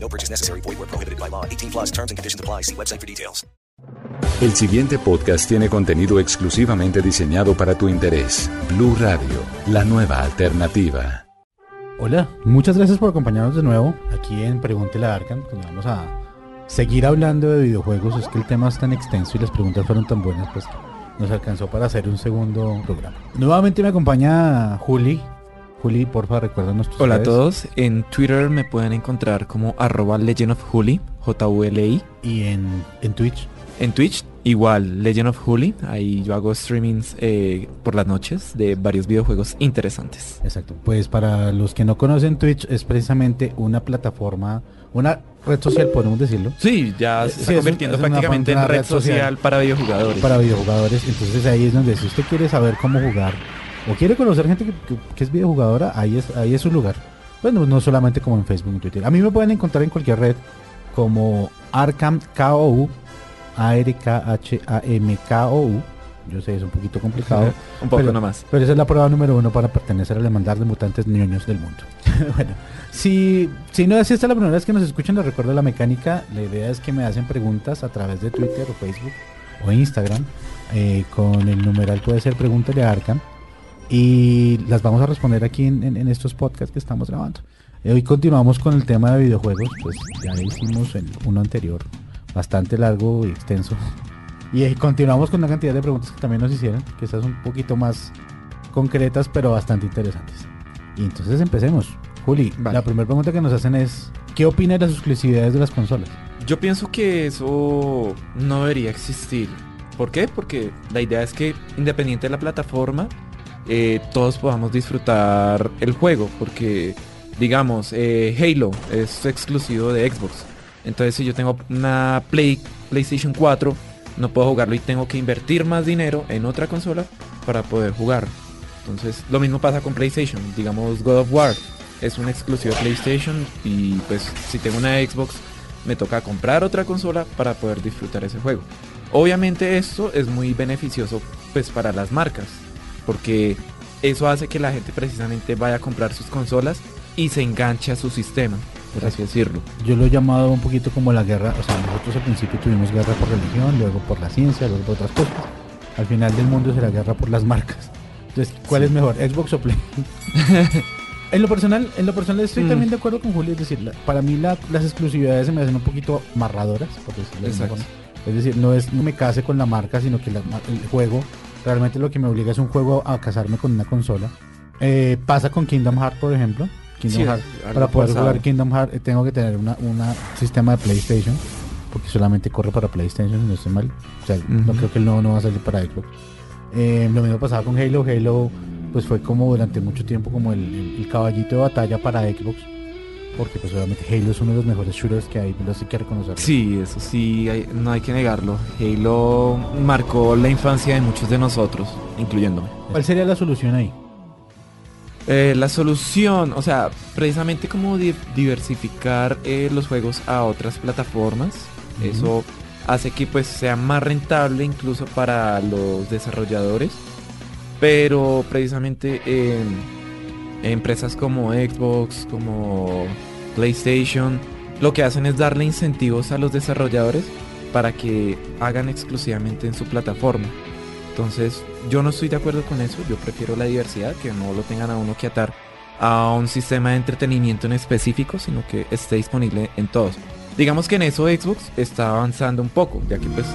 No purchase necessary. Void where prohibited by law. 18 plus terms and conditions apply. See website for details. El siguiente podcast tiene contenido exclusivamente diseñado para tu interés. Blue Radio, la nueva alternativa. Hola, muchas gracias por acompañarnos de nuevo aquí en Pregúntele a Arkham, donde vamos a seguir hablando de videojuegos. Es que el tema es tan extenso y las preguntas fueron tan buenas, pues nos alcanzó para hacer un segundo programa. Nuevamente me acompaña Juli. Juli, porfa, recuérdanos tus Hola a todos, en Twitter me pueden encontrar como arroba Legend of Juli, J-U-L-I. Y en, en Twitch. En Twitch, igual, Legend of Juli, ahí yo hago streamings eh, por las noches de varios videojuegos interesantes. Exacto. Pues para los que no conocen Twitch es precisamente una plataforma, una red social, podemos decirlo, Sí, ya Eh, se sí, está es un- convirtiendo es prácticamente una en red red social, social para videojugadores. para videojugadores. Entonces ahí es donde si usted quiere saber cómo jugar o quiere conocer gente que, que- que es videojugadora, ahí es, ahí es su lugar. Bueno, no solamente como en Facebook y Twitter. A mí me pueden encontrar en cualquier red como Arkham KOU, A-R-K-H-A-M-K-O-U. Yo sé, es un poquito complicado. Un poco pero- nomás. Pero esa es la prueba número uno para pertenecer al hermandad de mutantes ñoños del mundo. bueno, si, si no si esta es la primera vez que nos escuchan, les recuerdo la mecánica. La idea es que me hacen preguntas a través de Twitter o Facebook o Instagram. eh, con el numeral puede ser Pregúntale a Arkham. Y las vamos a responder aquí en, en- en estos podcasts que estamos grabando. Eh, Hoy continuamos con el tema de videojuegos. Pues ya hicimos el uno anterior, bastante largo y extenso. Y eh, continuamos con una cantidad de preguntas que también nos hicieron, que estas son un poquito más concretas, pero bastante interesantes. Y entonces empecemos. Juli, Vale. la primera pregunta que nos hacen es, ¿qué opina de las exclusividades de las consolas? Yo pienso que eso no debería existir. ¿Por qué? Porque la idea es que independiente de la plataforma, eh, todos podamos disfrutar el juego. Porque, digamos, eh, Halo es exclusivo de Xbox. Entonces si yo tengo una Play, PlayStation 4, no puedo jugarlo y tengo que invertir más dinero en otra consola para poder jugar. Entonces lo mismo pasa con PlayStation. Digamos God of War es un exclusivo de PlayStation y pues si tengo una Xbox me toca comprar otra consola para poder disfrutar ese juego. Obviamente esto es muy beneficioso pues para las marcas, porque eso hace que la gente precisamente vaya a comprar sus consolas y se enganche a su sistema, por así decirlo. Yo lo he llamado un poquito como la guerra, o sea, nosotros al principio tuvimos guerra por religión, luego por la ciencia, luego por otras cosas. Al final del mundo será guerra por las marcas. Entonces, ¿cuál es mejor, Xbox o Play? en lo personal, en lo personal estoy Mm. también de acuerdo con Julio, es decir, la- para mí la- las exclusividades se me hacen un poquito marradoras, por decirlo de. Es decir, no es no me case con la marca, sino que la- el juego realmente lo que me obliga es un juego a casarme con una consola. Eh, pasa con Kingdom Hearts, por ejemplo. Kingdom Sí, algo Para poder jugar Kingdom Hearts eh, tengo que tener una, una sistema de PlayStation, porque solamente corre para PlayStation, si no estoy mal. O sea, no creo que el nuevo no va a salir para Xbox. Eh, lo mismo pasaba con Halo. Halo pues fue como durante mucho tiempo como el, el- el caballito de batalla para Xbox. Porque pues obviamente Halo es uno de los mejores shooters que hay, pero sí que reconocerlo. Sí, eso sí, hay- no hay que negarlo. Halo marcó la infancia de muchos de nosotros, incluyéndome. ¿Cuál sería la solución ahí? Eh, la solución, o sea, precisamente como di- diversificar eh, los juegos a otras plataformas, eso hace que pues sea más rentable incluso para los desarrolladores, pero precisamente en empresas como Xbox, como PlayStation, lo que hacen es darle incentivos a los desarrolladores para que hagan exclusivamente en su plataforma. Entonces, yo no estoy de acuerdo con eso, yo prefiero la diversidad, que no lo tengan a uno que atar a un sistema de entretenimiento en específico, sino que esté disponible en todos. Digamos que en eso Xbox está avanzando un poco, ya que pues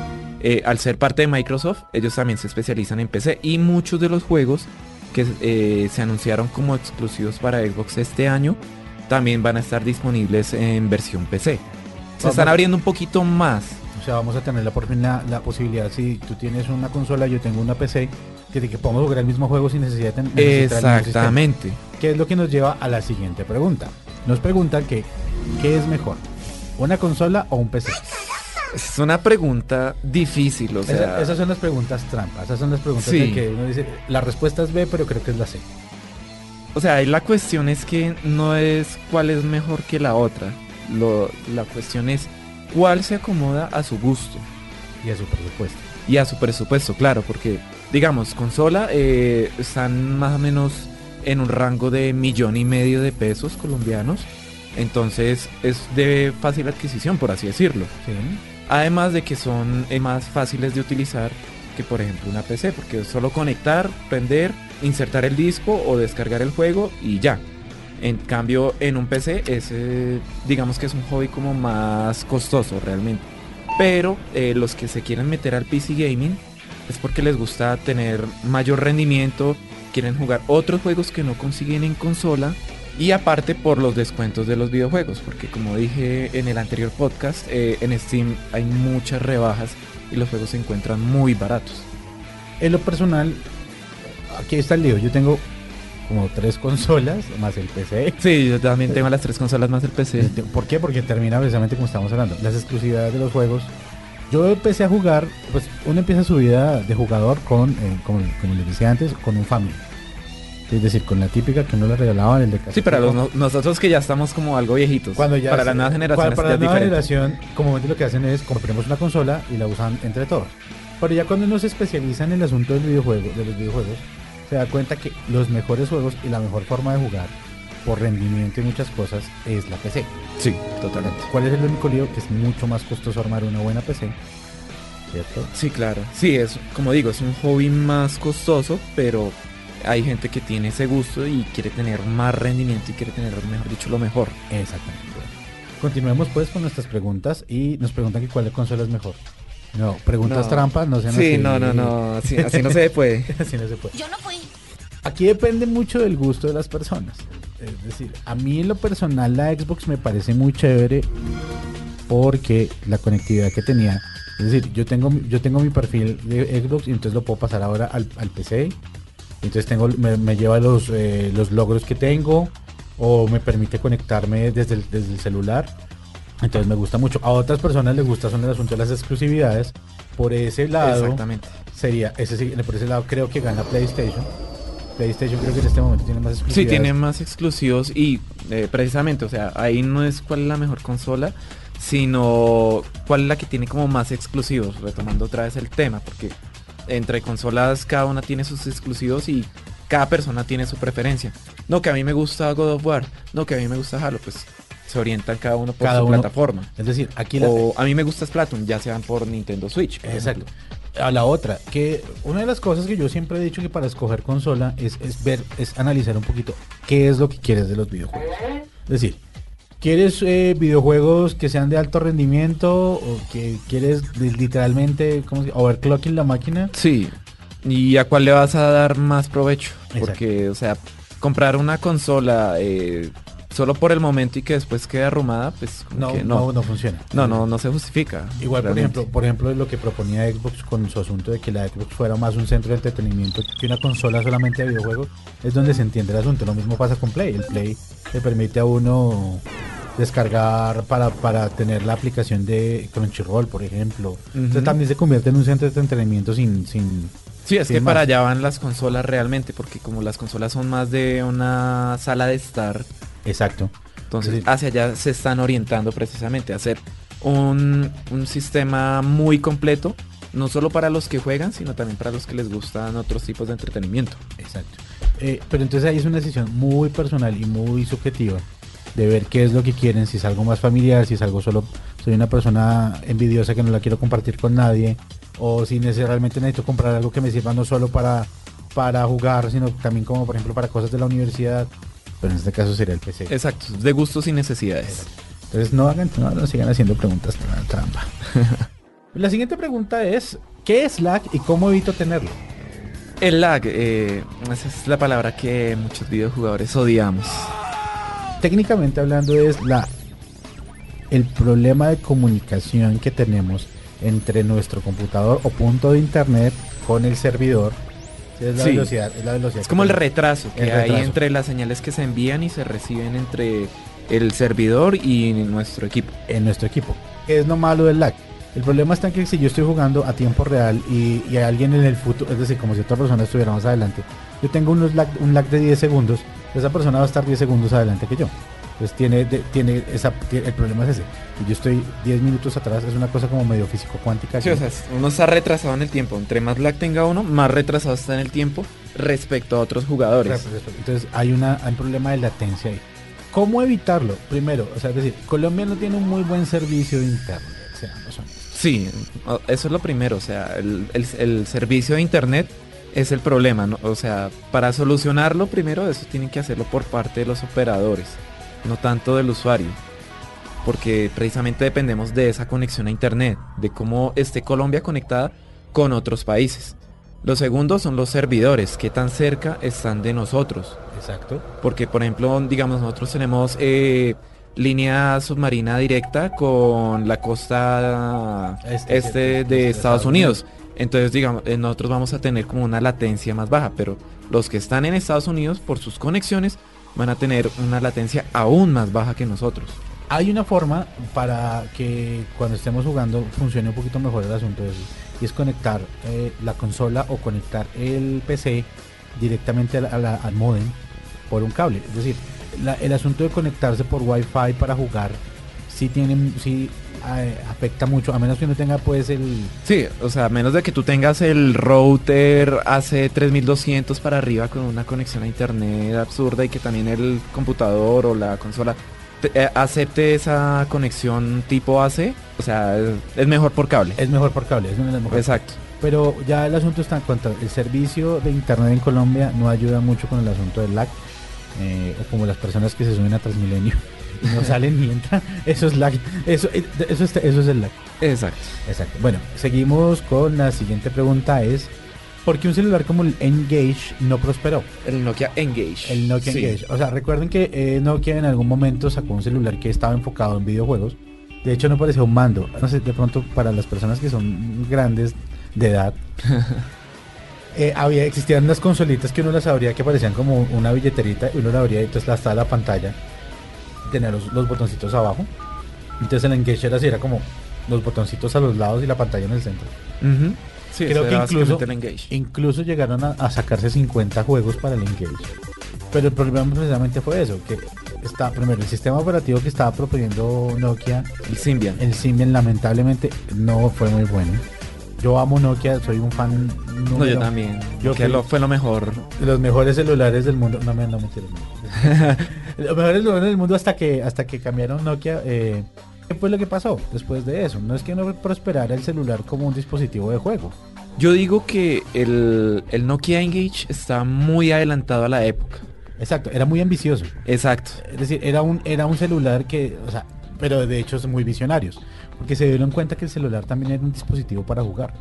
eh, al ser parte de Microsoft, ellos también se especializan en PC y muchos de los juegos que eh, se anunciaron como exclusivos para Xbox este año también van a estar disponibles en versión PC. Se están abriendo un poquito más. O sea, vamos a tener la, la, la posibilidad, si tú tienes una consola, yo tengo una PC, que, de que podamos jugar el mismo juego sin necesidad de tener. Exactamente. Que es lo que nos lleva a la siguiente pregunta. Nos preguntan que, ¿qué es mejor? ¿Una consola o un PC? Es una pregunta difícil, o Esa- sea... esas son las preguntas trampas. Esas son las preguntas Sí. de que uno dice, la respuesta es B, pero creo que es la C. O sea, ahí la cuestión es que no es cuál es mejor que la otra. Lo, la cuestión es cuál se acomoda a su gusto Y a su presupuesto. y a su presupuesto, claro, porque digamos, consola eh, están más o menos en un rango de millón y medio de pesos colombianos. Entonces es de fácil adquisición, por así decirlo. Sí. Además de que son eh, más fáciles de utilizar que por ejemplo una PC, porque solo conectar, prender, insertar el disco o descargar el juego y ya. En cambio en un PC es, digamos que es un hobby como más costoso realmente. Pero eh, los que se quieren meter al PC gaming es porque les gusta tener mayor rendimiento, quieren jugar otros juegos que no consiguen en consola y aparte por los descuentos de los videojuegos, porque como dije en el anterior podcast, eh, en Steam hay muchas rebajas y los juegos se encuentran muy baratos. En lo personal, aquí está el lío. Yo tengo como tres consolas más el PC. Sí, yo también tengo las tres consolas más el PC. ¿Por qué? Porque termina precisamente como estamos hablando. Las exclusividades de los juegos. Yo empecé a jugar, pues uno empieza su vida de jugador con, eh, como, como les decía antes, con un family. Es decir, con la típica que uno le regalaban el de casa. Sí, para los no- nosotros que ya estamos como algo viejitos. Cuando ya para se- nuevas cuando- generaciones para la nueva generación, comúnmente lo que hacen es compremos una consola y la usan entre todos. Pero ya cuando uno se especializa en el asunto del videojuego, de los videojuegos, se da cuenta que los mejores juegos y la mejor forma de jugar por rendimiento y muchas cosas es la PC. Sí, totalmente. ¿Cuál es el único lío? Que es mucho más costoso armar una buena PC. ¿Cierto? Sí, claro. Sí, es como digo, es un hobby más costoso, pero hay gente que tiene ese gusto y quiere tener más rendimiento y quiere tener, mejor dicho, lo mejor. Exactamente. Continuemos pues con nuestras preguntas y nos preguntan que cuál consola es mejor. No, preguntas No. trampas, no sean Sí, así. no, no, no, así, así no se puede. así no se puede. Yo no fui. Aquí depende mucho del gusto de las personas. Es decir, a mí en lo personal la Xbox me parece muy chévere porque la conectividad que tenía. Es decir, yo tengo, mi- yo tengo mi perfil de Xbox y entonces lo puedo pasar ahora al, al PC. Entonces tengo, me, me lleva los, eh, los logros que tengo o me permite conectarme desde el, desde el celular. Entonces me gusta mucho. A otras personas les gusta son el asunto de las exclusividades. Por ese lado Exactamente. sería, ese sí, por ese lado creo que gana PlayStation. PlayStation creo que en este momento tiene más Sí, exclusividades. tiene más exclusivos y eh, precisamente, o sea, ahí no es cuál es la mejor consola, sino cuál es la que tiene como más exclusivos, retomando otra vez el tema, porque entre consolas cada una tiene sus exclusivos y cada persona tiene su preferencia. No, que a mí me gusta God of War, no, que a mí me gusta Halo, pues se orientan cada uno por Cada su uno- plataforma. Es decir, aquí la, O a mí me gusta Splatoon, ya sean por Nintendo Switch. por Exacto. ejemplo. A la otra, que una de las cosas que yo siempre he dicho que para escoger consola es, es ver, es analizar un poquito qué es lo que quieres de los videojuegos. Es decir, ¿quieres eh, videojuegos que sean de alto rendimiento o que quieres li- literalmente, ¿cómo se? Overclocking la máquina? Sí. ¿Y a cuál le vas a dar más provecho? Exacto. Porque, o sea, comprar una consola eh, solo por el momento y que después quede arrumada, pues No, no, no. no funciona. No, no, no se justifica. Igual, por ejemplo, por ejemplo, lo que proponía Xbox con su asunto de que la Xbox fuera más un centro de entretenimiento que una consola solamente de videojuegos, es donde se entiende el asunto. Lo mismo pasa con Play. El Play le permite a uno descargar para, para tener la aplicación de Crunchyroll, por ejemplo. Entonces también se convierte en un centro de entretenimiento sin... sin Sí, es sin que más. para allá van las consolas realmente, porque como las consolas son más de una sala de estar, Exacto. entonces Sí. hacia allá se están orientando precisamente a hacer un, un sistema muy completo, no solo para los que juegan, sino también para los que les gustan otros tipos de entretenimiento. Exacto. Eh, pero entonces ahí es una decisión muy personal y muy subjetiva de ver qué es lo que quieren, si es algo más familiar, si es algo solo, soy una persona envidiosa que no la quiero compartir con nadie, o si necesariamente necesito comprar algo que me sirva no solo para, para jugar, sino también como por ejemplo para cosas de la universidad, pero en este caso sería el PC. Exacto, de gustos y necesidades. Entonces no hagan, no, no sigan haciendo preguntas tra- trampa. la siguiente pregunta es, ¿qué es lag y cómo evito tenerlo? El lag, eh, esa es la palabra que muchos videojugadores odiamos. técnicamente hablando es la el problema de comunicación que tenemos entre nuestro computador o punto de internet con el servidor. Es la Sí. velocidad, es la velocidad. Es como el retraso que El hay retraso. entre las señales que se envían y se reciben entre el servidor y nuestro equipo. en nuestro equipo. ¿Qué es lo malo del lag? El problema está en que si yo estoy jugando a tiempo real y, y hay alguien en el futuro, es decir, como si otra persona estuviera más adelante, yo tengo unos lag- un lag de 10 segundos, esa persona va a estar 10 segundos adelante que yo. Entonces tiene, de- tiene esa, tiene- el problema es ese. Yo estoy 10 minutos atrás, es una cosa como medio físico cuántica. Sí, o sea, uno está retrasado en el tiempo. Entre más lag tenga uno, más retrasado está en el tiempo respecto a otros jugadores. Entonces hay, una, hay un problema de latencia ahí. ¿Cómo evitarlo? Primero, o sea, es decir, Colombia no tiene un muy buen servicio de internet. seamos honestos. Sí, eso es lo primero. O sea, el, el- el servicio de internet es el problema. ¿no? O sea, para solucionarlo, primero eso tienen que hacerlo por parte de los operadores, no tanto del usuario. Porque precisamente dependemos de esa conexión a internet, de cómo esté Colombia conectada con otros países. Lo segundo son los servidores, qué tan cerca están de nosotros. Exacto. Porque, por ejemplo, digamos, nosotros tenemos eh, línea submarina directa con la costa Este, este, de- de, Estados Unidos. Entonces, digamos, eh, nosotros vamos a tener como una latencia más baja, pero los que están en Estados Unidos, por sus conexiones, van a tener una latencia aún más baja que nosotros. Hay una forma para que cuando estemos jugando funcione un poquito mejor el asunto eso, y es conectar eh, la consola o conectar el PC directamente a al modem por un cable. Es decir, el asunto de conectarse por Wi-Fi para jugar sí tiene, sí eh, afecta mucho, a menos que no tenga pues el Sí, o sea, a menos de que tú tengas el router AC 3200 para arriba con una conexión a internet absurda y que también el computador o la consola te- eh, acepte esa conexión tipo AC, o sea, es, es mejor por cable. es mejor por cable, es una de las mejores. Exacto. Pero ya el asunto está en cuanto el servicio de internet en Colombia no ayuda mucho con el asunto del lag. eh, o como las personas que se suben a Transmilenio y no salen ni entran. Eso es lag. Eso, eh, eso, es, eso es el lag. Exacto. Exacto. Bueno, seguimos con la siguiente pregunta es ¿por qué un celular como el Engage no prosperó? El Nokia Engage. El Nokia Sí. Engage. O sea, recuerden que eh, Nokia en algún momento sacó un celular que estaba enfocado en videojuegos. De hecho, no parecía un mando. No sé, de pronto para las personas que son grandes de edad, eh, había existían unas consolitas que uno las abría que parecían como una billeterita y uno la abría y entonces la estaba la pantalla. Tenía los, los botoncitos abajo. Entonces el Engage era así, era como los botoncitos a los lados y la pantalla en el centro. Sí, Creo que incluso- básicamente el Engage. Incluso llegaron a, a sacarse 50 juegos para el Engage. Pero el problema precisamente fue eso, que está primero el sistema operativo que estaba proponiendo Nokia, El Symbian. el Symbian lamentablemente no fue muy bueno. Yo amo Nokia, soy un fan No, yo también. Yo que fui- lo, fue lo mejor. de los mejores celulares del mundo. No me no mentiras. los mejores celulares del mundo hasta que hasta que cambiaron Nokia. Eh, ¿Qué fue lo que pasó después de eso? No es que no prosperara el celular como un dispositivo de juego. Yo digo que el, el Nokia Engage está muy adelantado a la época. Exacto, era muy ambicioso. Exacto. Es decir, era un, era un celular que, o sea, pero de hecho son muy visionarios, porque se dieron cuenta que el celular también era un dispositivo para jugar.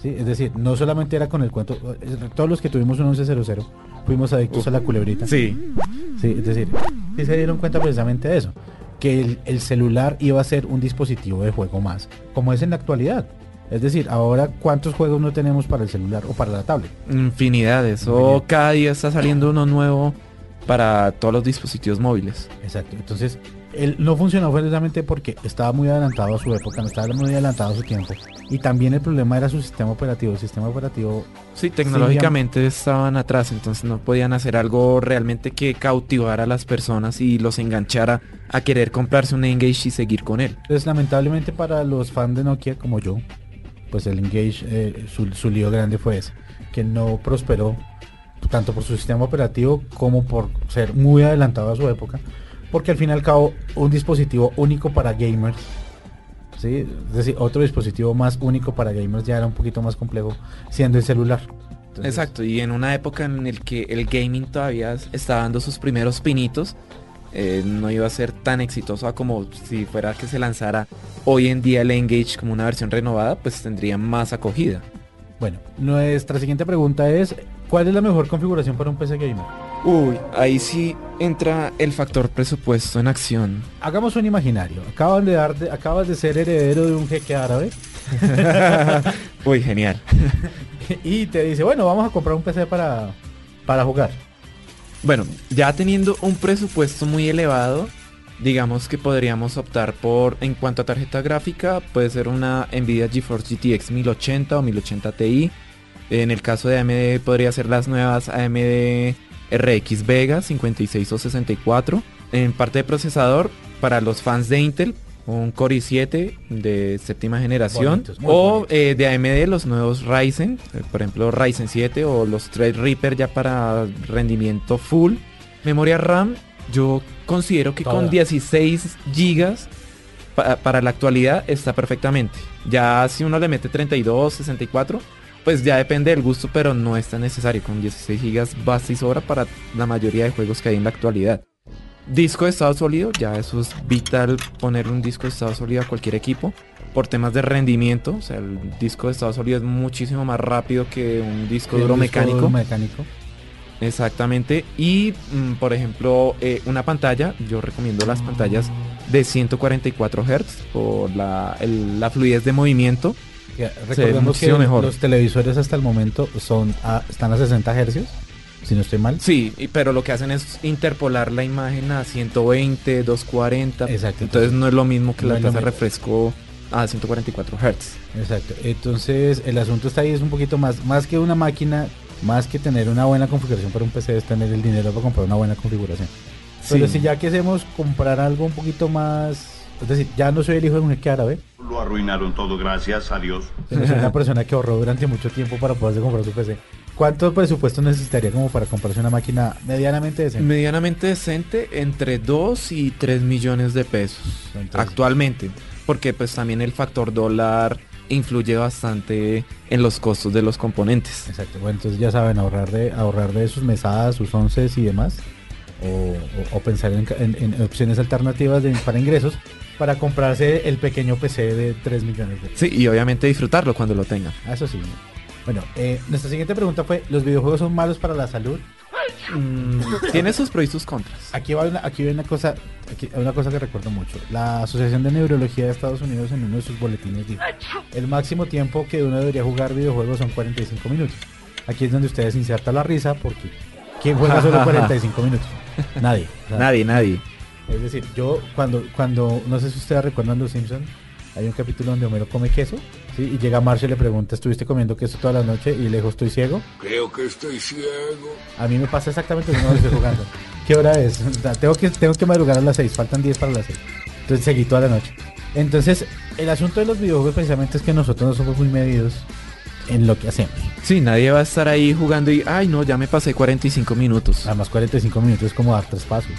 ¿sí? Es decir, no solamente era con el cuento, eh, todos los que tuvimos un 1100 fuimos adictos a la culebrita. Sí. Sí, es decir, sí se dieron cuenta precisamente de eso, que el, el celular iba a ser un dispositivo de juego más, como es en la actualidad. Es decir, ahora cuántos juegos no tenemos para el celular o para la tablet. Infinidades. O cada día está saliendo uno nuevo para todos los dispositivos móviles. Exacto. Entonces, él no funcionó precisamente porque estaba muy adelantado a su época, no estaba muy adelantado a su tiempo. Y también el problema era su sistema operativo. El sistema operativo, Sí, tecnológicamente estaban atrás, entonces no podían hacer algo realmente que cautivara a las personas y los enganchara a querer comprarse un Engage y seguir con él. pues lamentablemente para los fans de Nokia como yo, pues el Engage, eh, su, su lío grande fue ese, que no prosperó tanto por su sistema operativo como por ser muy adelantado a su época. Porque al fin y al cabo, un dispositivo único para gamers, ¿sí? es decir, otro dispositivo más único para gamers ya era un poquito más complejo, siendo el celular. Entonces, Exacto, y en una época en el que el gaming todavía estaba dando sus primeros pinitos, eh, no iba a ser tan exitoso a como si fuera que se lanzara hoy en día el Engage como una versión renovada, pues tendría más acogida. Bueno, nuestra siguiente pregunta es, ¿cuál es la mejor configuración para un PC gamer? Uy, ahí sí entra el factor presupuesto en acción. Hagamos un imaginario. Acaban de dar, de- acabas de ser heredero de un jeque árabe Uy, genial. y te dice, bueno, vamos a comprar un PC para, para jugar. Bueno, ya teniendo un presupuesto muy elevado, digamos que podríamos optar por, en cuanto a tarjeta gráfica, puede ser una Nvidia GeForce GTX 1080 o 1080 Ti. En el caso de AMD podría ser las nuevas AMD RX Vega 56 o 64. En parte de procesador, para los fans de Intel, un Core i7 de séptima generación Bonitos, o eh, de AMD los nuevos Ryzen, eh, por ejemplo Ryzen 7 o los Threadripper ya para rendimiento full. Memoria RAM, yo considero que Toda. con 16 gigas pa- para la actualidad está perfectamente. Ya si uno le mete 32, 64, pues ya depende del gusto, pero no es tan necesario. Con 16 gigas basta y sobra para la mayoría de juegos que hay en la actualidad. Disco de estado sólido, ya eso es vital poner un disco de estado sólido a cualquier equipo. Por temas de rendimiento, o sea, el disco de estado sólido es muchísimo más rápido que un disco duro disco mecánico. duro mecánico. Exactamente. Y mm, por ejemplo, eh, una pantalla, yo recomiendo las pantallas de 144 Hz por la, el- la fluidez de movimiento. Que Recordemos que mejor. los televisores hasta el momento son a- están a 60 hercios, si no estoy mal. Sí, pero lo que hacen es interpolar la imagen a 120, 240. Exacto. Entonces no es lo mismo que no la tasa refresco a 144 Hz. Exacto. Entonces, el asunto está ahí, es un poquito más, más que una máquina, más que tener una buena configuración para un PC, es tener el dinero para comprar una buena configuración. Pero Sí. si ya queremos comprar algo un poquito más, es decir, ya no soy el hijo de un jeque árabe, Lo arruinaron todo, gracias a Dios. sino soy una persona que ahorró durante mucho tiempo para poderse comprar su PC. ¿Cuánto presupuesto necesitaría como para comprarse una máquina medianamente decente? Medianamente decente, entre 2 y 3 millones de pesos Entonces- actualmente. Porque pues también el factor dólar influye bastante en los costos de los componentes. Exacto, bueno, entonces ya saben, ahorrar de, ahorrar de sus mesadas, sus once y demás, o, o- o pensar en- en opciones alternativas de- para ingresos, para comprarse el pequeño PC de 3 millones de pesos. Sí, y obviamente disfrutarlo cuando lo tengan. Ah, Eso sí. Bueno, eh, nuestra siguiente pregunta fue, ¿los videojuegos son malos para la salud? Mm, tiene sus pros y sus contras. Aquí va una, aquí va una cosa, aquí hay una cosa que recuerdo mucho. La Asociación de Neurología de Estados Unidos en uno de sus boletines dijo, el máximo tiempo que uno debería jugar videojuegos son 45 minutos. Aquí es donde ustedes insertan la risa porque ¿quién juega solo 45 minutos? Nadie. O sea, Nadie, nadie. Es decir, yo cuando, cuando, no sé si ustedes recuerdan Los Simpsons, hay un capítulo donde Homero come queso, ¿sí? y llega Marcia y le pregunta, ¿estuviste comiendo queso toda la noche? Y le dijo, estoy ciego. Creo que estoy ciego. A mí me pasa exactamente lo mismo estoy jugando. ¿Qué hora es? O sea, tengo, que, tengo que madrugar a las 6, faltan 10 para las 6. Entonces seguí toda la noche. Entonces, el asunto de los videojuegos precisamente es que nosotros no somos muy medidos en lo que hacemos. Sí, nadie va a estar ahí jugando y, ay no, ya me pasé 45 minutos. Además, 45 minutos es como dar tres pasos.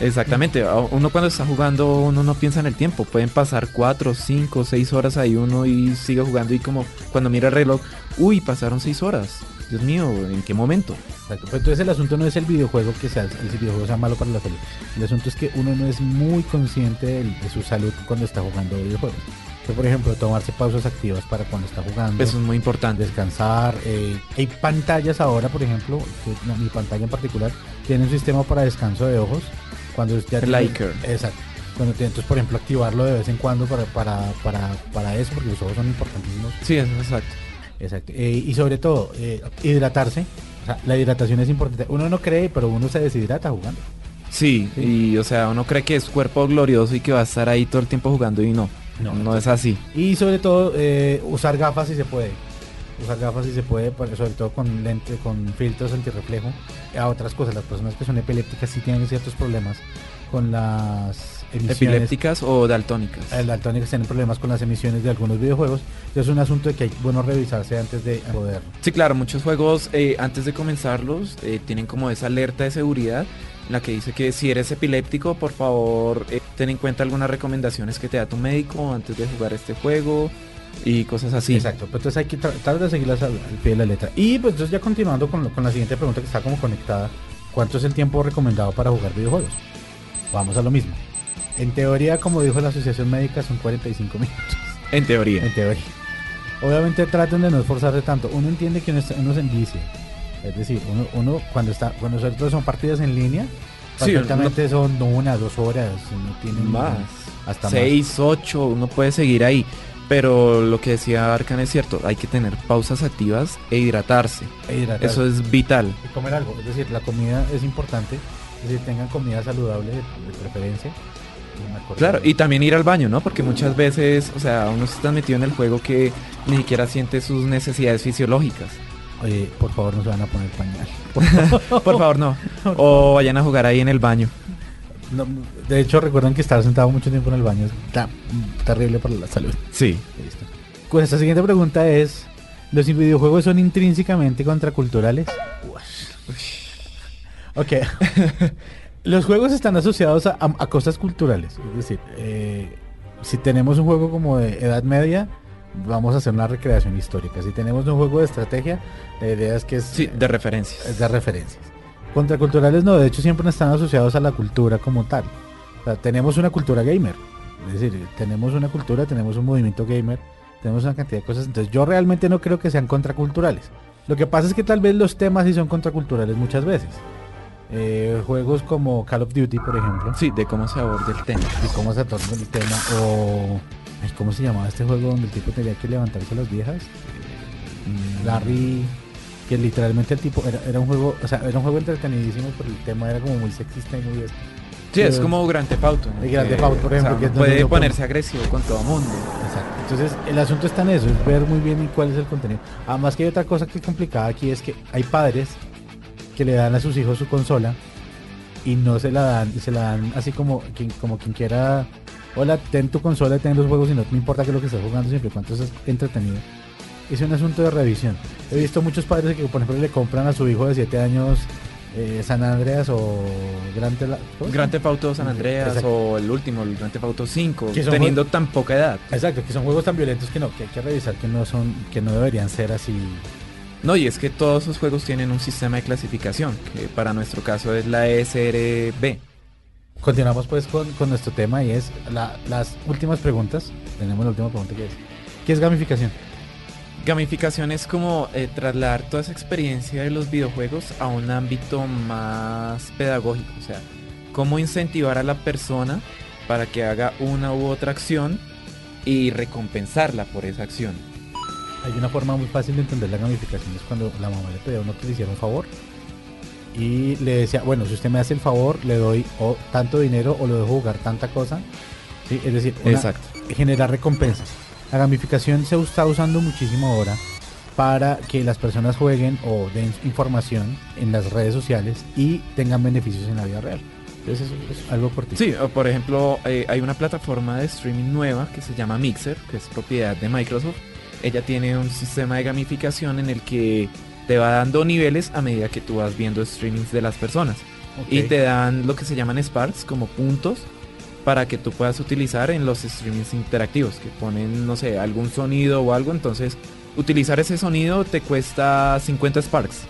Exactamente, uno cuando está jugando, uno no piensa en el tiempo. Pueden pasar 4, 5, 6 horas ahí uno y sigue jugando y como cuando mira el reloj, uy, pasaron 6 horas. Dios mío, ¿en qué momento? Exacto. Pero entonces el asunto no es el videojuego que sea, el videojuego sea malo para la salud. El asunto es que uno no es muy consciente de, su salud cuando está jugando videojuegos. Que, por ejemplo, tomarse pausas activas para cuando está jugando. Eso es muy importante. descansar. eh, hay pantallas ahora, por ejemplo, que no, mi pantalla en particular, tiene un sistema para descanso de ojos. Cuando ya El tiene-. Exacto. Cuando tiene, entonces, por ejemplo, activarlo de vez en cuando para, para, para, para eso, porque los ojos son importantísimos. Sí, eso es exacto. Exacto. Eh, y sobre todo, eh, hidratarse. O sea, la hidratación es importante. Uno no cree, pero uno se deshidrata jugando. Sí, Sí. y o sea, uno cree que es cuerpo glorioso y que va a estar ahí todo el tiempo jugando y no. No. No, es así. Y sobre todo, eh, usar gafas si se puede. Usar gafas si se puede, sobre todo con lente, con filtros antirreflejo. A otras cosas, las personas que son epilépticas sí tienen ciertos problemas con las emisiones. Epilépticas o daltónicas. El daltónicos tienen problemas con las emisiones de algunos videojuegos. Es un asunto de que hay bueno revisarse antes de poder. Sí, claro, muchos juegos eh, antes de comenzarlos eh, tienen como esa alerta de seguridad la que dice que si eres epiléptico, por favor, eh, ten en cuenta algunas recomendaciones que te da tu médico antes de jugar este juego y cosas así. Exacto, pero entonces hay que tratar de seguirlas al, al pie de la letra. Y pues entonces ya continuando con, lo- con la siguiente pregunta que está como conectada. ¿Cuánto es el tiempo recomendado para jugar videojuegos? Vamos a lo mismo. En teoría, como dijo la Asociación Médica, son 45 minutos. En teoría. En teoría. Obviamente traten de no esforzarse tanto. Uno entiende que uno, está- uno se envicia. Es decir, uno, uno cuando está, cuando todo son partidas en línea, Sí, perfectamente son una, dos horas, no tienen Más. hasta más. 6, 8, uno puede seguir ahí. Pero lo que decía Arcan es cierto, hay que tener pausas activas e hidratarse. E hidratarse. Eso es vital. y comer algo. Es decir, la comida es importante. Es decir, tengan comida saludable de, preferencia. Claro, y también ir al baño, ¿no? Porque muchas veces, o sea, uno se está metido en el juego que ni siquiera siente sus necesidades fisiológicas. Oye, por favor, no se van a poner pañal. Por favor, no. O vayan a jugar ahí en el baño. No, de hecho, recuerden que estar sentado mucho tiempo en el baño es ta- terrible para la salud. Sí. Listo. Pues esta siguiente pregunta es: ¿Los videojuegos son intrínsecamente contraculturales? Ok. Los juegos están asociados a, a- a cosas culturales. Es decir, eh, si tenemos un juego como de edad media, vamos a hacer una recreación histórica. Si tenemos un juego de estrategia, la idea es que es, Sí, de referencias. es de referencias. Contraculturales no, de hecho siempre están asociados a la cultura como tal. O sea, tenemos una cultura gamer. Es decir, tenemos una cultura, tenemos un movimiento gamer, tenemos una cantidad de cosas. Entonces yo realmente no creo que sean contraculturales. Lo que pasa es que tal vez los temas sí son contraculturales muchas veces. Eh, juegos como Call of Duty, por ejemplo, Sí, de cómo se aborda el tema. y cómo se torna el tema, o... ay, ¿Cómo se llamaba este juego donde el tipo tenía que levantarse las viejas? Mm, Larry, que literalmente el tipo era, era un juego, o sea, era un juego entretenidísimo, pero el tema era como muy sexista y muy. Sí, es Pero- como Grand Theft Auto. ¿no? El Grand Que, Theft Auto, por o sea, ejemplo, que es puede ponerse agresivo con todo mundo. Exacto. Entonces, el asunto está en eso, es ver muy bien cuál es el contenido. Además que hay otra cosa que es complicada aquí es que hay padres que le dan a sus hijos su consola y no se la dan, y se la dan así como quien, como quien quiera, hola, ten tu consola y ten los juegos y no me importa que lo que estés jugando siempre y cuando estés entretenido. Es un asunto de revisión. He visto muchos padres que, por ejemplo, le compran a su hijo de 7 años eh, San Andreas o Gran Tela-. Theft Auto San Andreas Exacto. o el último, el Grand Theft Auto 5, Que son teniendo tan poca edad. Exacto, que son juegos tan violentos que no, que hay que revisar que no son, que no deberían ser así. No, y es que todos esos juegos tienen un sistema de clasificación, que para nuestro caso es la SRB. Continuamos pues con, con nuestro tema y es la- las últimas preguntas. Tenemos la última pregunta que es ¿qué es gamificación? Gamificación es como eh, trasladar toda esa experiencia de los videojuegos a un ámbito más pedagógico, o sea, cómo incentivar a la persona para que haga una u otra acción y recompensarla por esa acción. Hay una forma muy fácil de entender la gamificación, es cuando la mamá le pedía a uno que le hiciera un favor y le decía, bueno, si usted me hace el favor, le doy o tanto dinero o lo dejo jugar tanta cosa. ¿Sí? Es decir, una- Exacto. generar recompensas. La gamificación se está usando muchísimo ahora para que las personas jueguen o den información en las redes sociales y tengan beneficios en la vida real. Entonces eso es algo cortito. Sí, o por ejemplo, eh, hay una plataforma de streaming nueva que se llama Mixer, que es propiedad de Microsoft. Ella tiene un sistema de gamificación en el que te va dando niveles a medida que tú vas viendo streamings de las personas. Y te dan lo que se llaman Sparks como puntos para que tú puedas utilizar en los streamings interactivos, que ponen, no sé, algún sonido o algo. Entonces, utilizar ese sonido te cuesta 50 Sparks.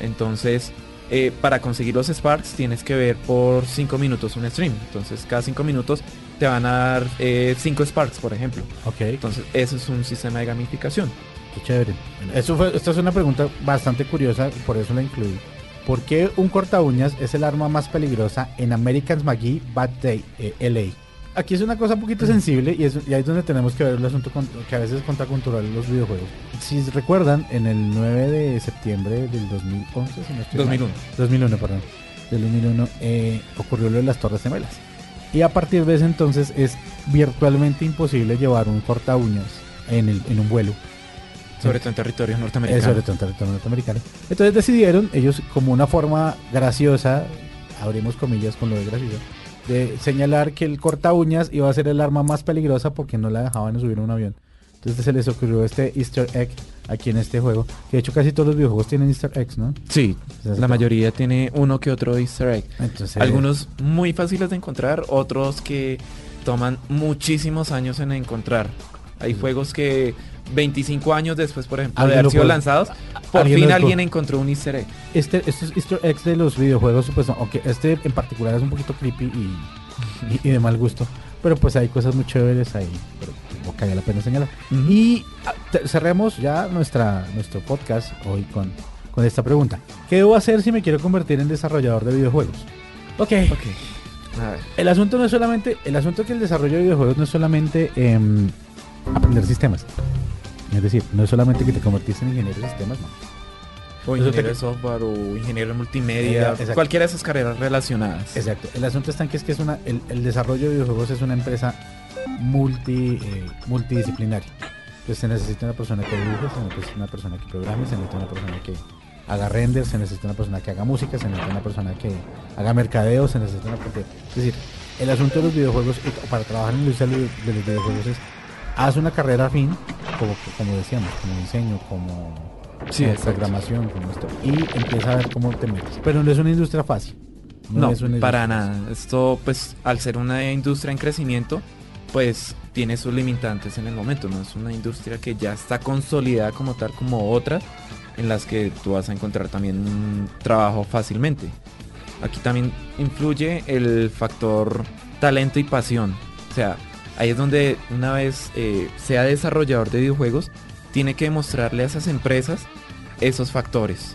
Entonces, eh, para conseguir los Sparks tienes que ver por 5 minutos un stream. Entonces, cada 5 minutos te van a dar 5 Sparks, por ejemplo. Ok, Entonces, eso es un sistema de gamificación. qué chévere. Bueno, eso fue, esta es una pregunta bastante curiosa, por eso la incluí. ¿Por qué un corta uñas es el arma más peligrosa en American's McGee Bad Day eh, LA? Aquí es una cosa un poquito sensible y, es, y ahí es donde tenemos que ver el asunto con- que a veces es contracultural en los videojuegos. Si recuerdan, en el 9 de septiembre del 2011, si no estoy mal, 2001. 2001, perdón. Del 2001 eh, ocurrió lo de las Torres Gemelas. Y a partir de ese entonces es virtualmente imposible llevar un corta uñas en, el, en un vuelo. Sobre todo en territorios Eh, norteamericanos. sobre todo en territorio norteamericano. Entonces decidieron ellos como una forma graciosa, abrimos comillas con lo de gracioso, de señalar que el corta uñas iba a ser el arma más peligrosa porque no la dejaban subir a un avión. Entonces se les ocurrió este easter egg aquí en este juego. Que de hecho casi todos los videojuegos tienen easter eggs, ¿no? Sí, Entonces, la mayoría tiene uno que otro easter egg. Entonces, Algunos muy fáciles de encontrar, otros que toman muchísimos años en encontrar. Hay juegos que 25 años después, por ejemplo, de haber sido lanzados, por alguien fin alguien encontró un easter egg. este, estos easter eggs de los videojuegos, pues, aunque este en particular es un poquito creepy y, y- y de mal gusto, pero pues hay cosas muy chéveres ahí, pero como vale la pena señalar. Y ah, cerremos ya nuestra, nuestro podcast hoy con, con esta pregunta. ¿Qué debo hacer si me quiero convertir en desarrollador de videojuegos? Ok. Ok. A ver. El asunto no es solamente, el asunto que el desarrollo de videojuegos no es solamente em, aprender sistemas. Es decir, no es solamente que te convertiste en ingeniero de sistemas, no. O ingeniero de software o ingeniero de multimedia, exacto. cualquiera de esas carreras relacionadas. Exacto. El asunto está en que es que es una, el, el desarrollo de videojuegos es una empresa multi, eh, multidisciplinaria. Pues se necesita una persona que dibuje, se necesita una persona que programe, se necesita una persona que haga render, se necesita una persona que haga música, se necesita una persona que haga mercadeo, se necesita una persona... Es decir, el asunto de los videojuegos, para trabajar en la industria de los videojuegos es, haz una carrera afín, como, como decíamos, como diseño, como, Sí, como programación, como esto, y empieza a ver cómo te metes. Pero no es una industria fácil. No, es una para industria fácil. nada. Esto, pues, al ser una industria en crecimiento, pues tiene sus limitantes en el momento. No es una industria que ya está consolidada como tal, como otras, en las que tú vas a encontrar también un trabajo fácilmente. Aquí también influye el factor talento y pasión. O sea, ahí es donde una vez eh, sea desarrollador de videojuegos, tiene que demostrarle a esas empresas esos factores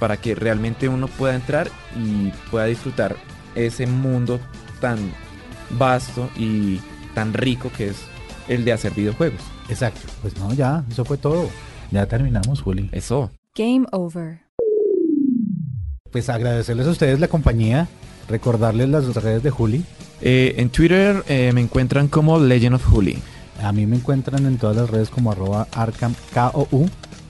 para que realmente uno pueda entrar y pueda disfrutar ese mundo tan vasto y tan rico que es el de hacer videojuegos. Exacto. Pues no, ya, eso fue todo. Ya terminamos, Juli. Eso. Game over. Pues agradecerles a ustedes la compañía, recordarles las redes de Juli. Eh, en Twitter eh, me encuentran como Legend of Juli. A mí me encuentran en todas las redes como arroba Arkham KOU.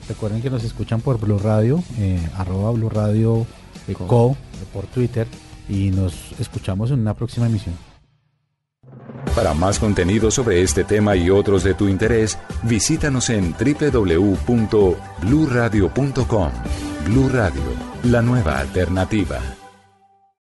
Recuerden que nos escuchan por Blue Radio, eh, arroba Blue Radio eh, Co. Co, por Twitter. Y nos escuchamos en una próxima emisión. Para más contenido sobre este tema y otros de tu interés, visítanos en www.bluradio.com. Blu Radio, la nueva alternativa.